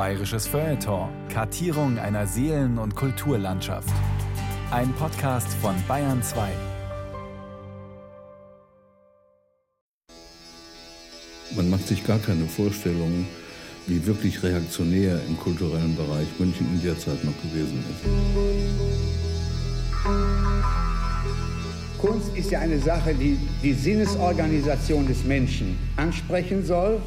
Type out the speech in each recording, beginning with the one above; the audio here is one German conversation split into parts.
Bayerisches Feuilleton. Kartierung einer Seelen- und Kulturlandschaft. Ein Podcast von Bayern 2. Man macht sich gar keine Vorstellungen, wie wirklich reaktionär im kulturellen Bereich München in der Zeit noch gewesen ist. Kunst ist ja eine Sache, die die Sinnesorganisation des Menschen ansprechen soll.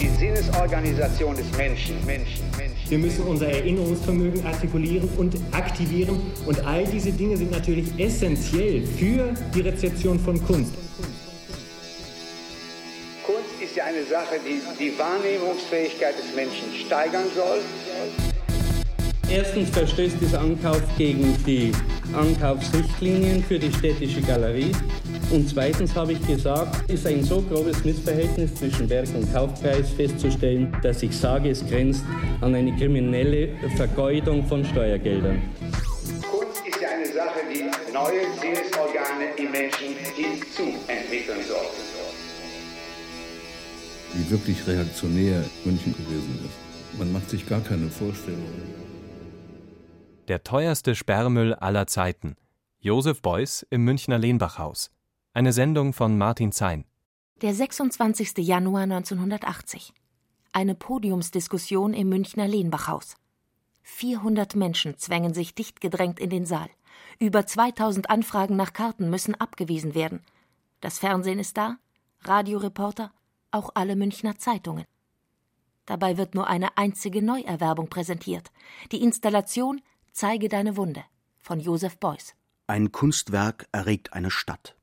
Die Sinnesorganisation des Menschen, Menschen, Menschen. Wir müssen unser Erinnerungsvermögen artikulieren und aktivieren. Und all diese Dinge sind natürlich essentiell für die Rezeption von Kunst. Kunst ist ja eine Sache, die die Wahrnehmungsfähigkeit des Menschen steigern soll. Erstens verstößt dieser Ankauf gegen die Ankaufsrichtlinien für die städtische Galerie. Und zweitens habe ich gesagt, ist ein so grobes Missverhältnis zwischen Werk- und Kaufpreis festzustellen, dass ich sage, es grenzt an eine kriminelle Vergeudung von Steuergeldern. Kunst ist ja eine Sache, die neue Sinnesorgane im Menschen hinzuentwickeln soll. Wie wirklich reaktionär München gewesen ist. Man macht sich gar keine Vorstellungen. Der teuerste Sperrmüll aller Zeiten. Josef Beuys im Münchner Lehnbachhaus. Eine Sendung von Martin Zein. Der 26. Januar 1980. Eine Podiumsdiskussion im Münchner Lehnbachhaus. 400 Menschen zwängen sich dicht gedrängt in den Saal. Über 2000 Anfragen nach Karten müssen abgewiesen werden. Das Fernsehen ist da, Radioreporter, auch alle Münchner Zeitungen. Dabei wird nur eine einzige Neuerwerbung präsentiert. Die Installation Zeige deine Wunde von Josef Beuys. Ein Kunstwerk erregt eine Stadt.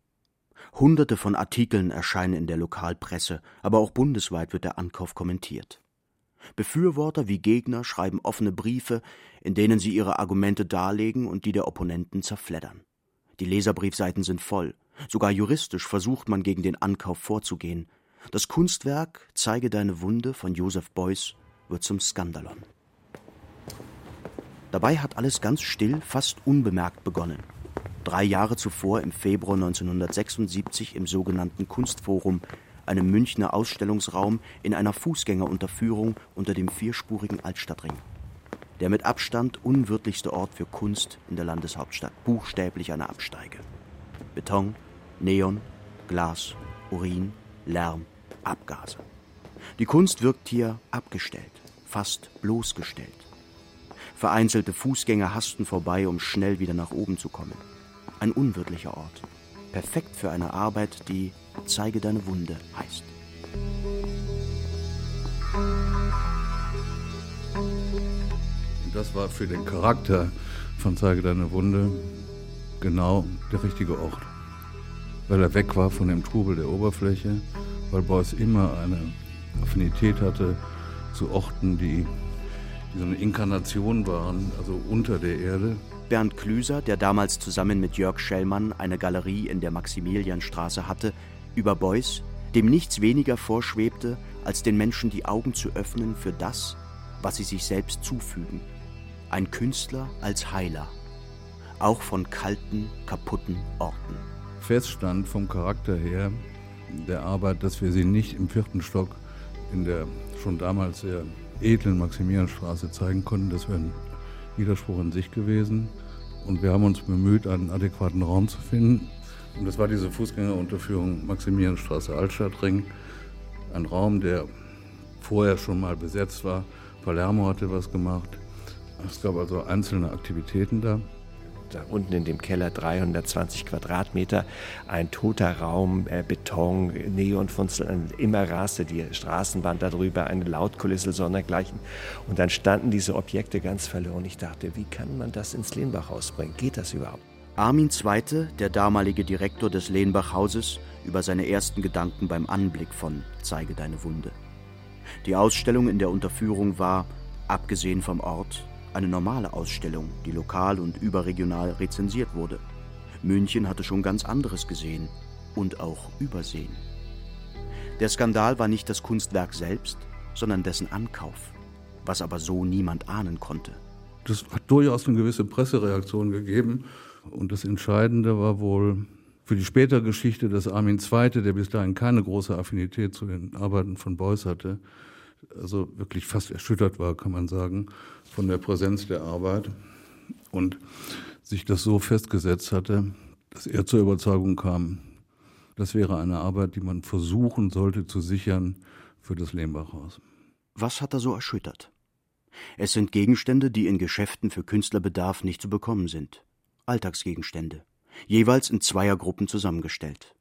Hunderte von Artikeln erscheinen in der Lokalpresse, aber auch bundesweit wird der Ankauf kommentiert. Befürworter wie Gegner schreiben offene Briefe, in denen sie ihre Argumente darlegen und die der Opponenten zerfleddern. Die Leserbriefseiten sind voll. Sogar juristisch versucht man gegen den Ankauf vorzugehen. Das Kunstwerk Zeige deine Wunde von Josef Beuys wird zum Skandalon. Dabei hat alles ganz still, fast unbemerkt begonnen. Drei Jahre zuvor, im Februar 1976, im sogenannten Kunstforum, einem Münchner Ausstellungsraum in einer Fußgängerunterführung unter dem vierspurigen Altstadtring. Der mit Abstand unwirtlichste Ort für Kunst in der Landeshauptstadt, buchstäblich eine Absteige. Beton, Neon, Glas, Urin, Lärm, Abgase. Die Kunst wirkt hier abgestellt, fast bloßgestellt. Vereinzelte Fußgänger hasten vorbei, um schnell wieder nach oben zu kommen. Ein unwirtlicher Ort. Perfekt für eine Arbeit, die Zeige deine Wunde heißt. Das war für den Charakter von Zeige deine Wunde genau der richtige Ort. Weil er weg war von dem Trubel der Oberfläche, weil Beuys immer eine Affinität hatte zu Orten, die, die so eine Inkarnation waren, also unter der Erde. Bernd Klüser, der damals zusammen mit Jörg Schellmann eine Galerie in der Maximilianstraße hatte, über Beuys, dem nichts weniger vorschwebte, als den Menschen die Augen zu öffnen für das, was sie sich selbst zufügen. Ein Künstler als Heiler, auch von kalten, kaputten Orten. Feststand vom Charakter her der Arbeit, dass wir sie nicht im vierten Stock in der schon damals sehr edlen Maximilianstraße zeigen konnten. Das wäre ein Widerspruch in sich gewesen. Und wir haben uns bemüht, einen adäquaten Raum zu finden. Und das war diese Fußgängerunterführung Maximilianstraße Altstadtring. Ein Raum, der vorher schon mal besetzt war. Palermo hatte was gemacht. Es gab also einzelne Aktivitäten da. Da unten in dem Keller 320 Quadratmeter, ein toter Raum, äh, Beton, Neonfunzel, immer raste die Straßenbahn darüber, eine Lautkulisse, sondergleichen. Und dann standen diese Objekte ganz verloren. Ich dachte, wie kann man das ins Lehnbachhaus bringen? Geht das überhaupt? Armin II., der damalige Direktor des Lehnbachhauses, über seine ersten Gedanken beim Anblick von Zeige deine Wunde. Die Ausstellung in der Unterführung war, abgesehen vom Ort, eine normale Ausstellung, die lokal und überregional rezensiert wurde. München hatte schon ganz anderes gesehen und auch übersehen. Der Skandal war nicht das Kunstwerk selbst, sondern dessen Ankauf, was aber so niemand ahnen konnte. Das hat durchaus eine gewisse Pressereaktion gegeben. Und das Entscheidende war wohl für die spätere Geschichte, dass Armin II., der bis dahin keine große Affinität zu den Arbeiten von Beuys hatte, also wirklich fast erschüttert war, kann man sagen, von der Präsenz der Arbeit und sich das so festgesetzt hatte, dass er zur Überzeugung kam, das wäre eine Arbeit, die man versuchen sollte zu sichern für das Lehmbachhaus. Was hat er so erschüttert? Es sind Gegenstände, die in Geschäften für Künstlerbedarf nicht zu bekommen sind. Alltagsgegenstände, jeweils in Zweiergruppen zusammengestellt.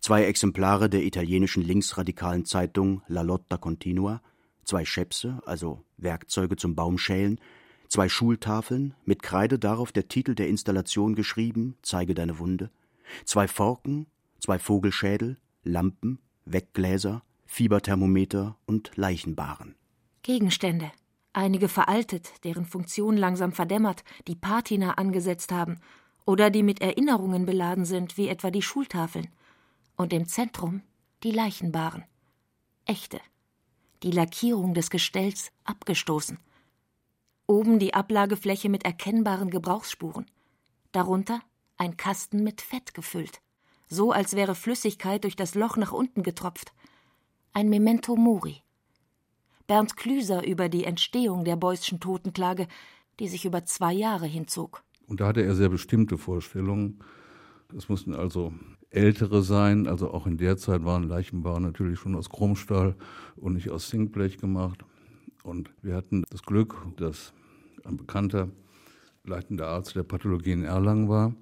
Zwei Exemplare der italienischen linksradikalen Zeitung La Lotta Continua, zwei Schäpse, also Werkzeuge zum Baumschälen, zwei Schultafeln, mit Kreide darauf der Titel der Installation geschrieben, Zeige deine Wunde, zwei Forken, zwei Vogelschädel, Lampen, Weggläser, Fieberthermometer und Leichenbaren. Gegenstände, einige veraltet, deren Funktion langsam verdämmert, die Patina angesetzt haben oder die mit Erinnerungen beladen sind, wie etwa die Schultafeln. Und im Zentrum die Leichenbaren. Echte. Die Lackierung des Gestells abgestoßen. Oben die Ablagefläche mit erkennbaren Gebrauchsspuren. Darunter ein Kasten mit Fett gefüllt. So als wäre Flüssigkeit durch das Loch nach unten getropft. Ein Memento Mori. Bernd Klüser über die Entstehung der Beuyschen Totenklage, die sich über zwei Jahre hinzog. Und da hatte er sehr bestimmte Vorstellungen. Es mussten also ältere sein, also auch in der Zeit waren Leichenbaren natürlich schon aus Chromstahl und nicht aus Zinkblech gemacht. Und wir hatten das Glück, dass ein bekannter leitender Arzt der Pathologie in Erlangen war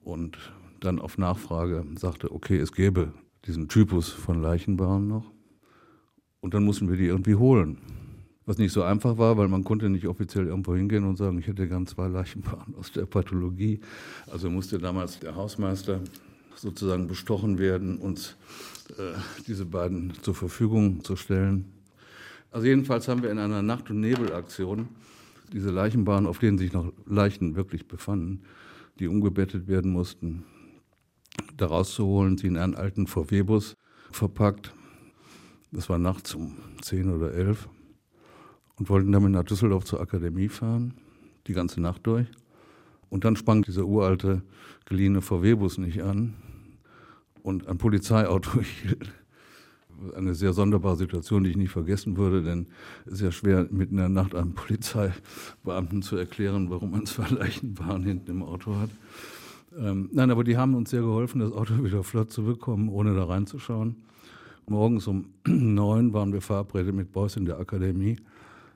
und dann auf Nachfrage sagte, okay, es gäbe diesen Typus von Leichenbahnen noch. Und dann mussten wir die irgendwie holen. Was nicht so einfach war, weil man konnte nicht offiziell irgendwo hingehen und sagen, ich hätte gern zwei Leichenbahnen aus der Pathologie. Also musste damals der Hausmeister sozusagen bestochen werden, uns äh, diese beiden zur Verfügung zu stellen. Also jedenfalls haben wir in einer Nacht- und Nebelaktion diese Leichenbahnen, auf denen sich noch Leichen wirklich befanden, die umgebettet werden mussten, da rauszuholen, sie in einen alten VW-Bus verpackt. Das war nachts um 10 oder 11 und wollten damit nach Düsseldorf zur Akademie fahren, die ganze Nacht durch. Und dann sprang dieser uralte, geliehene VW-Bus nicht an und ein Polizeiauto hielt eine sehr sonderbare Situation, die ich nicht vergessen würde, denn es ist ja schwer, mitten in der Nacht einem Polizeibeamten zu erklären, warum man zwei Leichenbahnen hinten im Auto hat. Ähm, nein, aber die haben uns sehr geholfen, das Auto wieder flott zu bekommen, ohne da reinzuschauen. Morgens um neun waren wir verabredet mit Beuys in der Akademie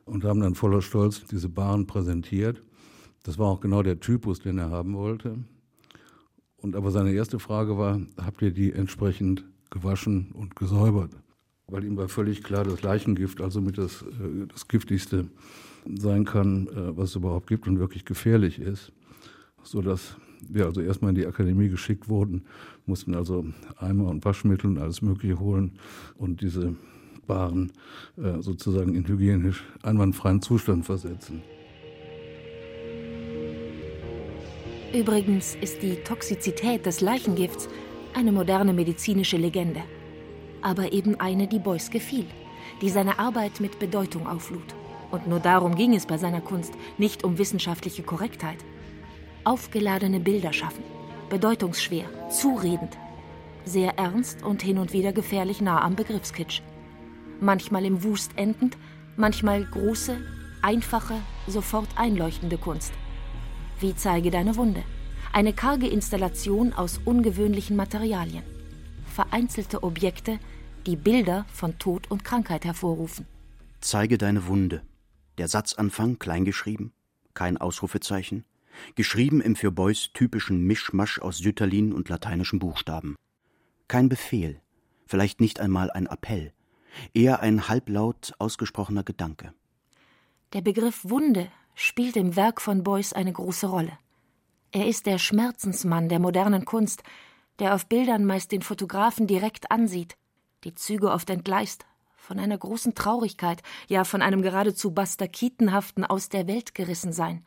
und haben dann voller Stolz diese Bahn präsentiert. Das war auch genau der Typus, den er haben wollte. Und aber seine erste Frage war, habt ihr die entsprechend gewaschen und gesäubert. Weil ihm war völlig klar, dass Leichengift also mit das, äh, das giftigste sein kann, äh, was es überhaupt gibt und wirklich gefährlich ist. Sodass wir also erstmal in die Akademie geschickt wurden, mussten also Eimer und Waschmittel und alles Mögliche holen und diese Waren äh, sozusagen in hygienisch einwandfreien Zustand versetzen. Übrigens ist die Toxizität des Leichengifts eine moderne medizinische Legende. Aber eben eine, die Beuys gefiel, die seine Arbeit mit Bedeutung auflud. Und nur darum ging es bei seiner Kunst, nicht um wissenschaftliche Korrektheit. Aufgeladene Bilder schaffen, bedeutungsschwer, zuredend, sehr ernst und hin und wieder gefährlich nah am Begriffskitsch. Manchmal im Wust endend, manchmal große, einfache, sofort einleuchtende Kunst. Wie zeige deine Wunde? Eine karge Installation aus ungewöhnlichen Materialien. Vereinzelte Objekte, die Bilder von Tod und Krankheit hervorrufen. Zeige deine Wunde. Der Satzanfang kleingeschrieben, kein Ausrufezeichen, geschrieben im für Beuys typischen Mischmasch aus Sütterlin und lateinischen Buchstaben. Kein Befehl, vielleicht nicht einmal ein Appell, eher ein halblaut ausgesprochener Gedanke. Der Begriff Wunde spielt im Werk von Beuys eine große Rolle. Er ist der Schmerzensmann der modernen Kunst, der auf Bildern meist den Fotografen direkt ansieht, die Züge oft entgleist, von einer großen Traurigkeit, ja von einem geradezu bastakitenhaften Aus der Welt gerissen sein.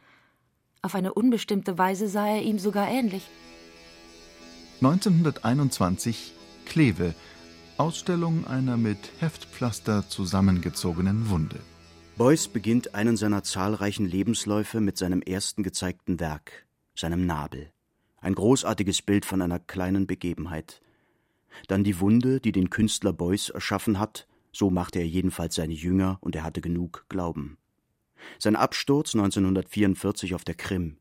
Auf eine unbestimmte Weise sah er ihm sogar ähnlich. 1921 Kleve, Ausstellung einer mit Heftpflaster zusammengezogenen Wunde. Beuys beginnt einen seiner zahlreichen Lebensläufe mit seinem ersten gezeigten Werk, seinem Nabel. Ein großartiges Bild von einer kleinen Begebenheit. Dann die Wunde, die den Künstler Beuys erschaffen hat, So machte er jedenfalls seine Jünger und er hatte genug Glauben. Sein Absturz 1944 auf der Krim.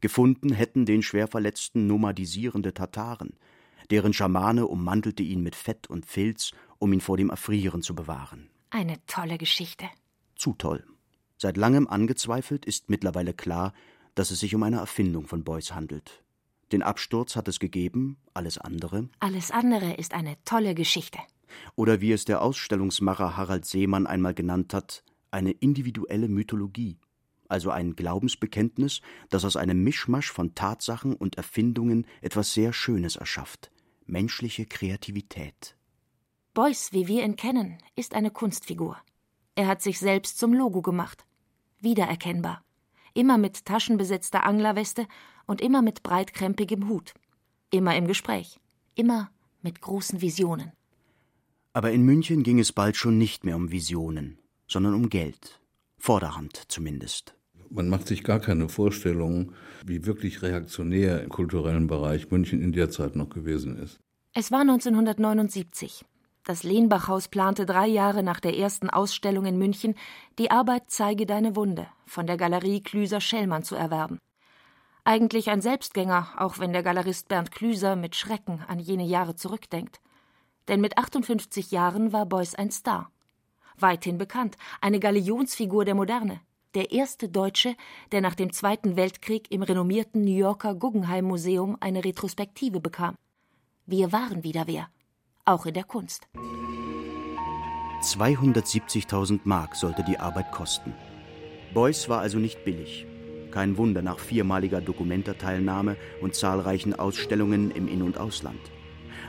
Gefunden hätten den schwer verletzten nomadisierende Tataren. Deren Schamane ummantelte ihn mit Fett und Filz, um ihn vor dem Erfrieren zu bewahren. Eine tolle Geschichte. Zu toll. Seit langem angezweifelt ist mittlerweile klar, dass es sich um eine Erfindung von Beuys handelt. Den Absturz hat es gegeben, alles andere. Alles andere ist eine tolle Geschichte. Oder wie es der Ausstellungsmacher Harald Seemann einmal genannt hat, eine individuelle Mythologie, also ein Glaubensbekenntnis, das aus einem Mischmasch von Tatsachen und Erfindungen etwas sehr Schönes erschafft menschliche Kreativität. Beuys, wie wir ihn kennen, ist eine Kunstfigur. Er hat sich selbst zum Logo gemacht. Wiedererkennbar. Immer mit taschenbesetzter Anglerweste und immer mit breitkrempigem Hut. Immer im Gespräch. Immer mit großen Visionen. Aber in München ging es bald schon nicht mehr um Visionen, sondern um Geld. Vorderhand zumindest. Man macht sich gar keine Vorstellung, wie wirklich reaktionär im kulturellen Bereich München in der Zeit noch gewesen ist. Es war 1979. Das Lehnbachhaus plante drei Jahre nach der ersten Ausstellung in München, die Arbeit Zeige deine Wunde von der Galerie Klüser-Schellmann zu erwerben. Eigentlich ein Selbstgänger, auch wenn der Galerist Bernd Klüser mit Schrecken an jene Jahre zurückdenkt. Denn mit 58 Jahren war Beuys ein Star. Weithin bekannt, eine Galionsfigur der Moderne. Der erste Deutsche, der nach dem Zweiten Weltkrieg im renommierten New Yorker Guggenheim Museum eine Retrospektive bekam. Wir waren wieder wer auch in der Kunst. 270.000 Mark sollte die Arbeit kosten. Beuys war also nicht billig. Kein Wunder nach viermaliger Dokumentarteilnahme und zahlreichen Ausstellungen im In- und Ausland.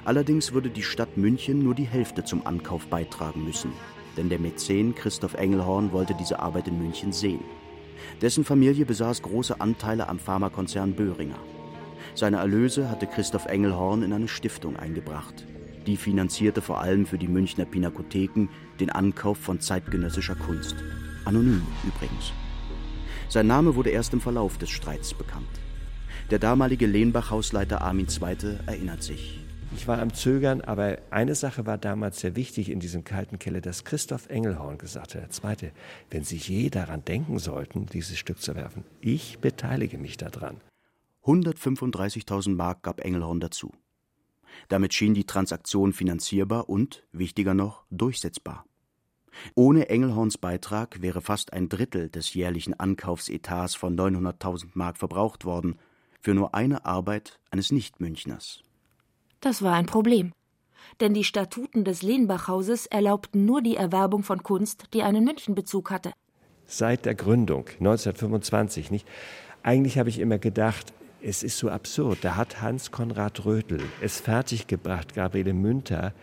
Allerdings würde die Stadt München nur die Hälfte zum Ankauf beitragen müssen, denn der Mäzen Christoph Engelhorn wollte diese Arbeit in München sehen. Dessen Familie besaß große Anteile am Pharmakonzern Böhringer. Seine Erlöse hatte Christoph Engelhorn in eine Stiftung eingebracht, die finanzierte vor allem für die Münchner Pinakotheken den Ankauf von zeitgenössischer Kunst. Anonym übrigens. Sein Name wurde erst im Verlauf des Streits bekannt. Der damalige Lehnbach-Hausleiter Armin II. erinnert sich. Ich war am Zögern, aber eine Sache war damals sehr wichtig in diesem kalten Keller, dass Christoph Engelhorn gesagt hat, der Zweite, wenn Sie je daran denken sollten, dieses Stück zu werfen, ich beteilige mich daran. 135.000 Mark gab Engelhorn dazu. Damit schien die Transaktion finanzierbar und, wichtiger noch, durchsetzbar. Ohne Engelhorns Beitrag wäre fast ein Drittel des jährlichen Ankaufsetats von 900.000 Mark verbraucht worden, für nur eine Arbeit eines Nicht-Münchners. Das war ein Problem. Denn die Statuten des Lehnbachhauses erlaubten nur die Erwerbung von Kunst, die einen Münchenbezug hatte. Seit der Gründung 1925 nicht. Eigentlich habe ich immer gedacht, es ist so absurd. Da hat Hans Konrad Rötel es fertiggebracht, Gabriele Münter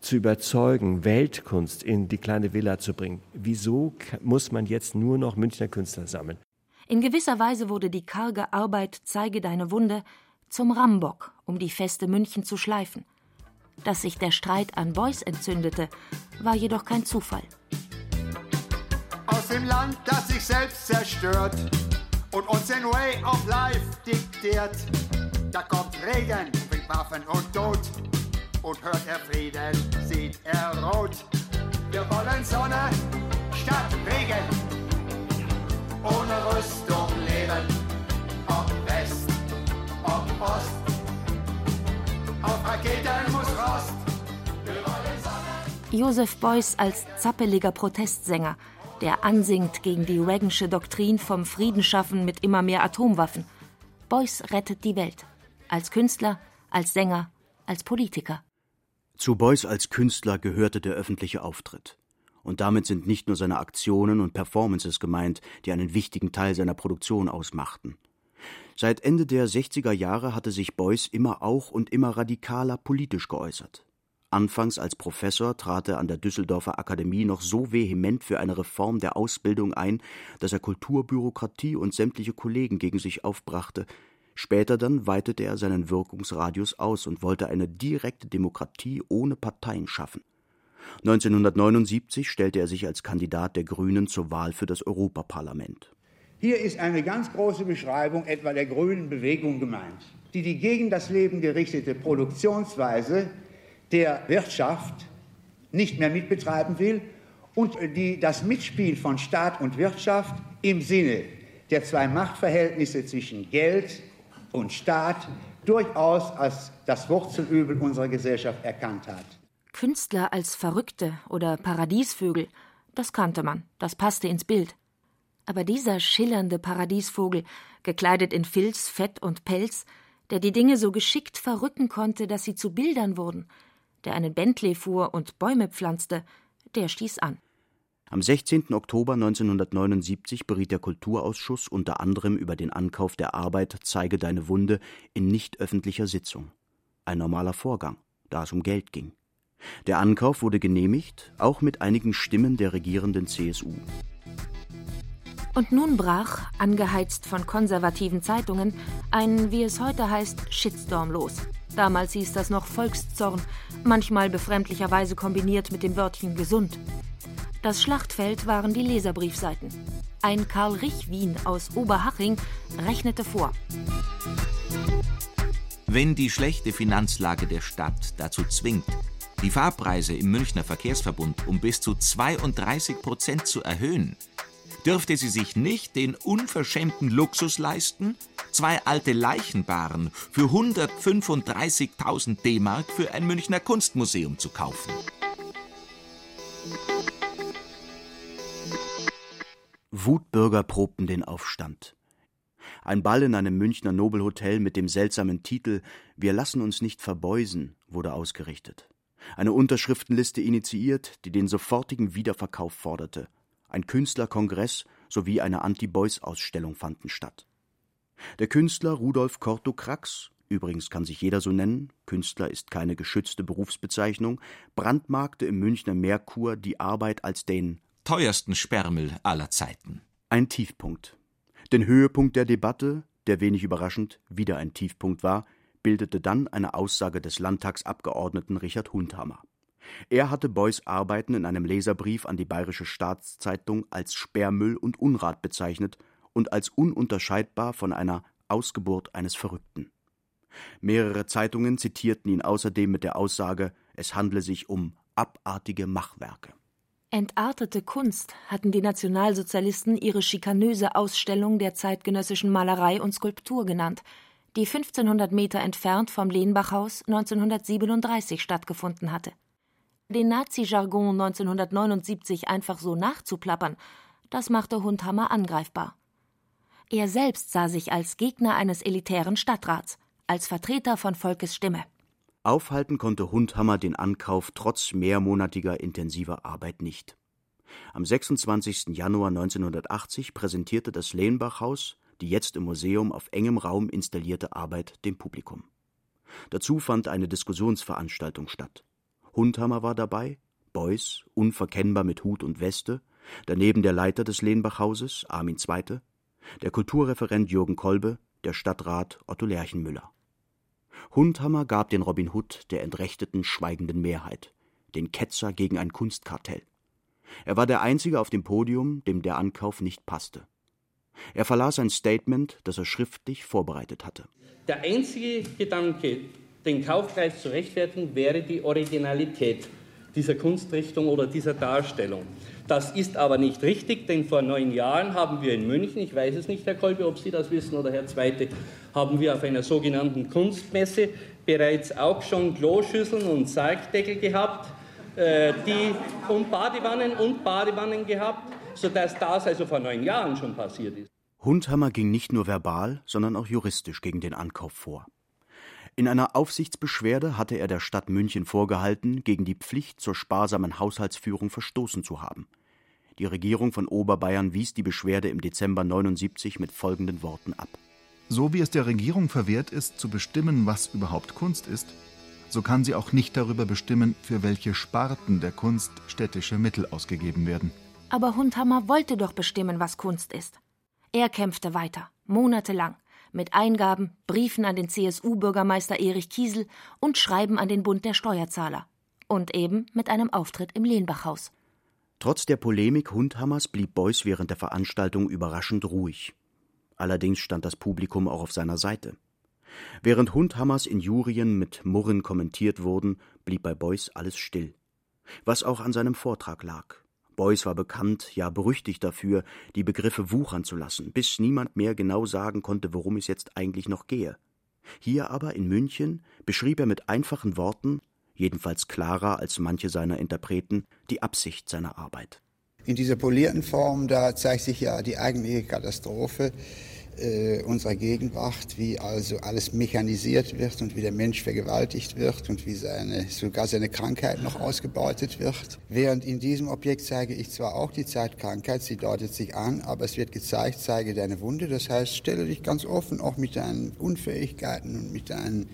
zu überzeugen, Weltkunst in die kleine Villa zu bringen. Wieso muss man jetzt nur noch Münchner Künstler sammeln? In gewisser Weise wurde die karge Arbeit Zeige deine Wunde zum Rambock, um die Feste München zu schleifen. Dass sich der Streit an Beuys entzündete, war jedoch kein Zufall. Aus dem Land, das sich selbst zerstört, und uns den Way of Life diktiert. Da kommt Regen, bringt Waffen und Tod. Und hört er Frieden, sieht er rot. Wir wollen Sonne statt Regen. Ohne Rüstung leben, ob West, ob Ost. Auf Raketen muss Rost. Josef Beuys als zappeliger Protestsänger – der ansingt gegen die Reagansche Doktrin vom Frieden schaffen mit immer mehr Atomwaffen. Beuys rettet die Welt. Als Künstler, als Sänger, als Politiker. Zu Beuys als Künstler gehörte der öffentliche Auftritt. Und damit sind nicht nur seine Aktionen und Performances gemeint, die einen wichtigen Teil seiner Produktion ausmachten. Seit Ende der 60er Jahre hatte sich Beuys immer auch und immer radikaler politisch geäußert. Anfangs als Professor trat er an der Düsseldorfer Akademie noch so vehement für eine Reform der Ausbildung ein, dass er Kulturbürokratie und sämtliche Kollegen gegen sich aufbrachte. Später dann weitete er seinen Wirkungsradius aus und wollte eine direkte Demokratie ohne Parteien schaffen. 1979 stellte er sich als Kandidat der Grünen zur Wahl für das Europaparlament. Hier ist eine ganz große Beschreibung etwa der grünen Bewegung gemeint, die die gegen das Leben gerichtete Produktionsweise der Wirtschaft nicht mehr mitbetreiben will und die das Mitspiel von Staat und Wirtschaft im Sinne der zwei Machtverhältnisse zwischen Geld und Staat durchaus als das Wurzelübel unserer Gesellschaft erkannt hat. Künstler als Verrückte oder Paradiesvögel, das kannte man, das passte ins Bild. Aber dieser schillernde Paradiesvogel, gekleidet in Filz, Fett und Pelz, der die Dinge so geschickt verrücken konnte, dass sie zu Bildern wurden, der einen Bentley fuhr und Bäume pflanzte, der stieß an. Am 16. Oktober 1979 beriet der Kulturausschuss unter anderem über den Ankauf der Arbeit Zeige deine Wunde in nicht öffentlicher Sitzung. Ein normaler Vorgang, da es um Geld ging. Der Ankauf wurde genehmigt, auch mit einigen Stimmen der regierenden CSU. Und nun brach, angeheizt von konservativen Zeitungen, ein, wie es heute heißt, Shitstorm los. Damals hieß das noch Volkszorn, manchmal befremdlicherweise kombiniert mit dem Wörtchen gesund. Das Schlachtfeld waren die Leserbriefseiten. Ein Karl Rich-Wien aus Oberhaching rechnete vor. Wenn die schlechte Finanzlage der Stadt dazu zwingt, die Fahrpreise im Münchner Verkehrsverbund um bis zu 32 Prozent zu erhöhen, dürfte sie sich nicht den unverschämten Luxus leisten, zwei alte Leichenbaren für 135.000 D-Mark für ein Münchner Kunstmuseum zu kaufen. Wutbürger probten den Aufstand. Ein Ball in einem Münchner Nobelhotel mit dem seltsamen Titel Wir lassen uns nicht verbeusen wurde ausgerichtet. Eine Unterschriftenliste initiiert, die den sofortigen Wiederverkauf forderte. Ein Künstlerkongress sowie eine Anti-Boys-Ausstellung fanden statt. Der Künstler Rudolf Corto Krax, übrigens kann sich jeder so nennen, Künstler ist keine geschützte Berufsbezeichnung, brandmarkte im Münchner Merkur die Arbeit als den teuersten Sperrmüll aller Zeiten. Ein Tiefpunkt. Den Höhepunkt der Debatte, der wenig überraschend wieder ein Tiefpunkt war, bildete dann eine Aussage des Landtagsabgeordneten Richard Hundhammer. Er hatte Beuys Arbeiten in einem Leserbrief an die Bayerische Staatszeitung als Sperrmüll und Unrat bezeichnet und als ununterscheidbar von einer Ausgeburt eines Verrückten. Mehrere Zeitungen zitierten ihn außerdem mit der Aussage, es handle sich um abartige Machwerke. Entartete Kunst hatten die Nationalsozialisten ihre schikanöse Ausstellung der zeitgenössischen Malerei und Skulptur genannt, die 1500 Meter entfernt vom Lehnbachhaus 1937 stattgefunden hatte. Den Nazi-Jargon 1979 einfach so nachzuplappern, das machte Hundhammer angreifbar. Er selbst sah sich als Gegner eines elitären Stadtrats, als Vertreter von Volkes Stimme. Aufhalten konnte Hundhammer den Ankauf trotz mehrmonatiger intensiver Arbeit nicht. Am 26. Januar 1980 präsentierte das Lehnbachhaus die jetzt im Museum auf engem Raum installierte Arbeit dem Publikum. Dazu fand eine Diskussionsveranstaltung statt. Hundhammer war dabei, Beuys, unverkennbar mit Hut und Weste, daneben der Leiter des Lehnbachhauses, Armin II., der Kulturreferent Jürgen Kolbe, der Stadtrat Otto Lerchenmüller. Hundhammer gab den Robin Hood der entrechteten, schweigenden Mehrheit, den Ketzer gegen ein Kunstkartell. Er war der Einzige auf dem Podium, dem der Ankauf nicht passte. Er verlas ein Statement, das er schriftlich vorbereitet hatte. Der einzige Gedanke, den Kaufpreis zu rechtfertigen, wäre die Originalität dieser Kunstrichtung oder dieser Darstellung. Das ist aber nicht richtig, denn vor neun Jahren haben wir in München, ich weiß es nicht, Herr Kolbe, ob Sie das wissen oder Herr Zweite, haben wir auf einer sogenannten Kunstmesse bereits auch schon Kloschüsseln und Sargdeckel gehabt, äh, die, und Badewannen und Badewannen gehabt, sodass das also vor neun Jahren schon passiert ist. Hundhammer ging nicht nur verbal, sondern auch juristisch gegen den Ankauf vor. In einer Aufsichtsbeschwerde hatte er der Stadt München vorgehalten, gegen die Pflicht zur sparsamen Haushaltsführung verstoßen zu haben. Die Regierung von Oberbayern wies die Beschwerde im Dezember 79 mit folgenden Worten ab. So wie es der Regierung verwehrt ist, zu bestimmen, was überhaupt Kunst ist, so kann sie auch nicht darüber bestimmen, für welche Sparten der Kunst städtische Mittel ausgegeben werden. Aber Hundhammer wollte doch bestimmen, was Kunst ist. Er kämpfte weiter, monatelang mit Eingaben, Briefen an den CSU-Bürgermeister Erich Kiesel und Schreiben an den Bund der Steuerzahler. Und eben mit einem Auftritt im Lehnbachhaus. Trotz der Polemik Hundhammers blieb Beuys während der Veranstaltung überraschend ruhig. Allerdings stand das Publikum auch auf seiner Seite. Während Hundhammers Injurien mit Murren kommentiert wurden, blieb bei Beuys alles still. Was auch an seinem Vortrag lag. Beuys war bekannt, ja berüchtigt dafür, die Begriffe wuchern zu lassen, bis niemand mehr genau sagen konnte, worum es jetzt eigentlich noch gehe. Hier aber in München beschrieb er mit einfachen Worten, jedenfalls klarer als manche seiner Interpreten, die Absicht seiner Arbeit. In dieser polierten Form, da zeigt sich ja die eigentliche Katastrophe äh, unserer Gegenwart, wie also alles mechanisiert wird und wie der Mensch vergewaltigt wird und wie seine, sogar seine Krankheit noch ausgebeutet wird. Während in diesem Objekt zeige ich zwar auch die Zeitkrankheit, sie deutet sich an, aber es wird gezeigt, zeige deine Wunde. Das heißt, stelle dich ganz offen, auch mit deinen Unfähigkeiten und mit deinen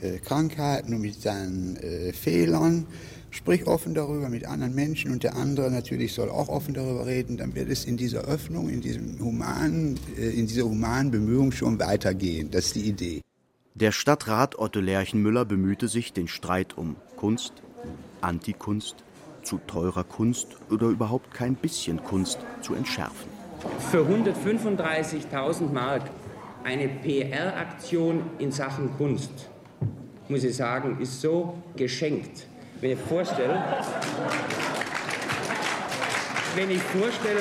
äh, Krankheiten und mit deinen äh, Fehlern Sprich offen darüber mit anderen Menschen und der andere natürlich soll auch offen darüber reden. Dann wird es in dieser Öffnung, in, diesem humanen, äh, in dieser humanen Bemühung schon weitergehen. Das ist die Idee. Der Stadtrat Otto Lerchenmüller bemühte sich, den Streit um Kunst, Antikunst, zu teurer Kunst oder überhaupt kein bisschen Kunst zu entschärfen. Für 135.000 Mark eine PR-Aktion in Sachen Kunst, muss ich sagen, ist so geschenkt wenn ich vorstelle, wenn ich vorstelle,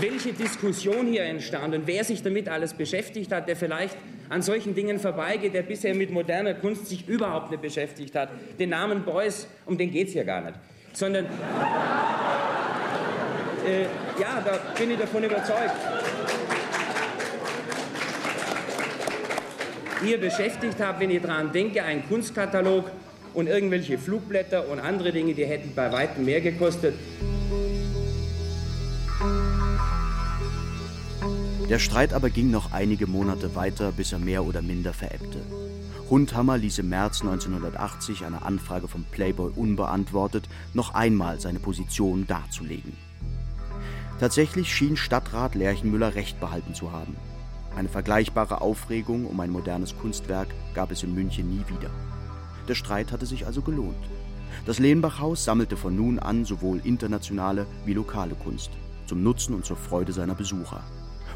welche Diskussion hier entstand und wer sich damit alles beschäftigt hat, der vielleicht an solchen Dingen vorbeigeht, der bisher mit moderner Kunst sich überhaupt nicht beschäftigt hat. Den Namen Beuys, um den geht es hier gar nicht. Sondern, äh, ja, da bin ich davon überzeugt. Hier beschäftigt habe, wenn ich daran denke, ein Kunstkatalog und irgendwelche Flugblätter und andere Dinge, die hätten bei weitem mehr gekostet. Der Streit aber ging noch einige Monate weiter, bis er mehr oder minder verebbte. Hundhammer ließ im März 1980 eine Anfrage vom Playboy unbeantwortet, noch einmal seine Position darzulegen. Tatsächlich schien Stadtrat Lerchenmüller recht behalten zu haben. Eine vergleichbare Aufregung um ein modernes Kunstwerk gab es in München nie wieder. Der Streit hatte sich also gelohnt. Das Lehnbachhaus sammelte von nun an sowohl internationale wie lokale Kunst, zum Nutzen und zur Freude seiner Besucher.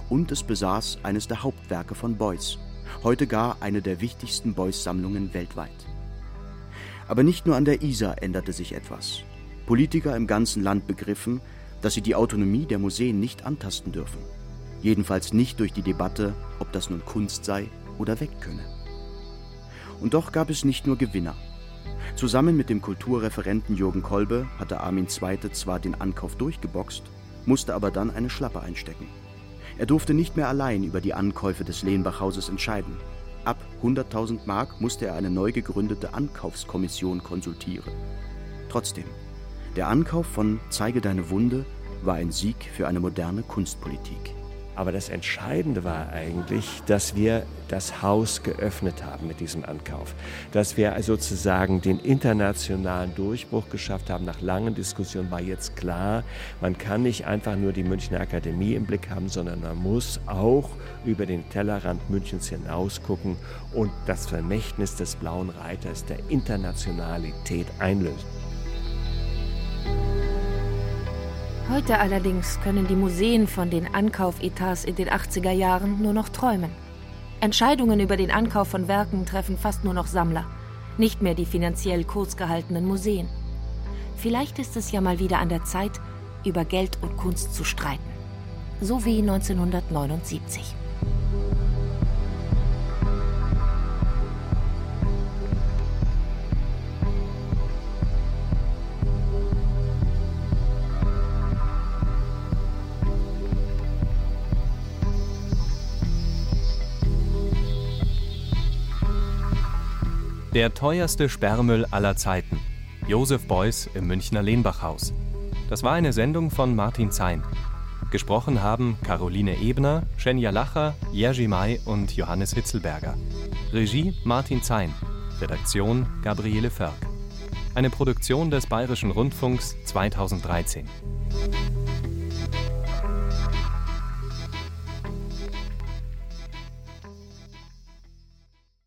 Und es besaß eines der Hauptwerke von Beuys, heute gar eine der wichtigsten Beuys-Sammlungen weltweit. Aber nicht nur an der Isar änderte sich etwas. Politiker im ganzen Land begriffen, dass sie die Autonomie der Museen nicht antasten dürfen. Jedenfalls nicht durch die Debatte, ob das nun Kunst sei oder weg könne. Und doch gab es nicht nur Gewinner. Zusammen mit dem Kulturreferenten Jürgen Kolbe hatte Armin II. zwar den Ankauf durchgeboxt, musste aber dann eine Schlappe einstecken. Er durfte nicht mehr allein über die Ankäufe des Lehnbachhauses entscheiden. Ab 100.000 Mark musste er eine neu gegründete Ankaufskommission konsultieren. Trotzdem, der Ankauf von Zeige deine Wunde war ein Sieg für eine moderne Kunstpolitik. Aber das Entscheidende war eigentlich, dass wir das Haus geöffnet haben mit diesem Ankauf. Dass wir sozusagen den internationalen Durchbruch geschafft haben. Nach langen Diskussionen war jetzt klar, man kann nicht einfach nur die Münchner Akademie im Blick haben, sondern man muss auch über den Tellerrand Münchens hinaus gucken und das Vermächtnis des Blauen Reiters der Internationalität einlösen. Heute allerdings können die Museen von den Ankaufetats in den 80er Jahren nur noch träumen. Entscheidungen über den Ankauf von Werken treffen fast nur noch Sammler, nicht mehr die finanziell kurz gehaltenen Museen. Vielleicht ist es ja mal wieder an der Zeit, über Geld und Kunst zu streiten. So wie 1979. Der teuerste Sperrmüll aller Zeiten. Josef Beuys im Münchner Lehnbachhaus. Das war eine Sendung von Martin Zein. Gesprochen haben Caroline Ebner, Schenja Lacher, Jerzy May und Johannes Hitzelberger. Regie Martin Zein. Redaktion Gabriele Förk. Eine Produktion des Bayerischen Rundfunks 2013.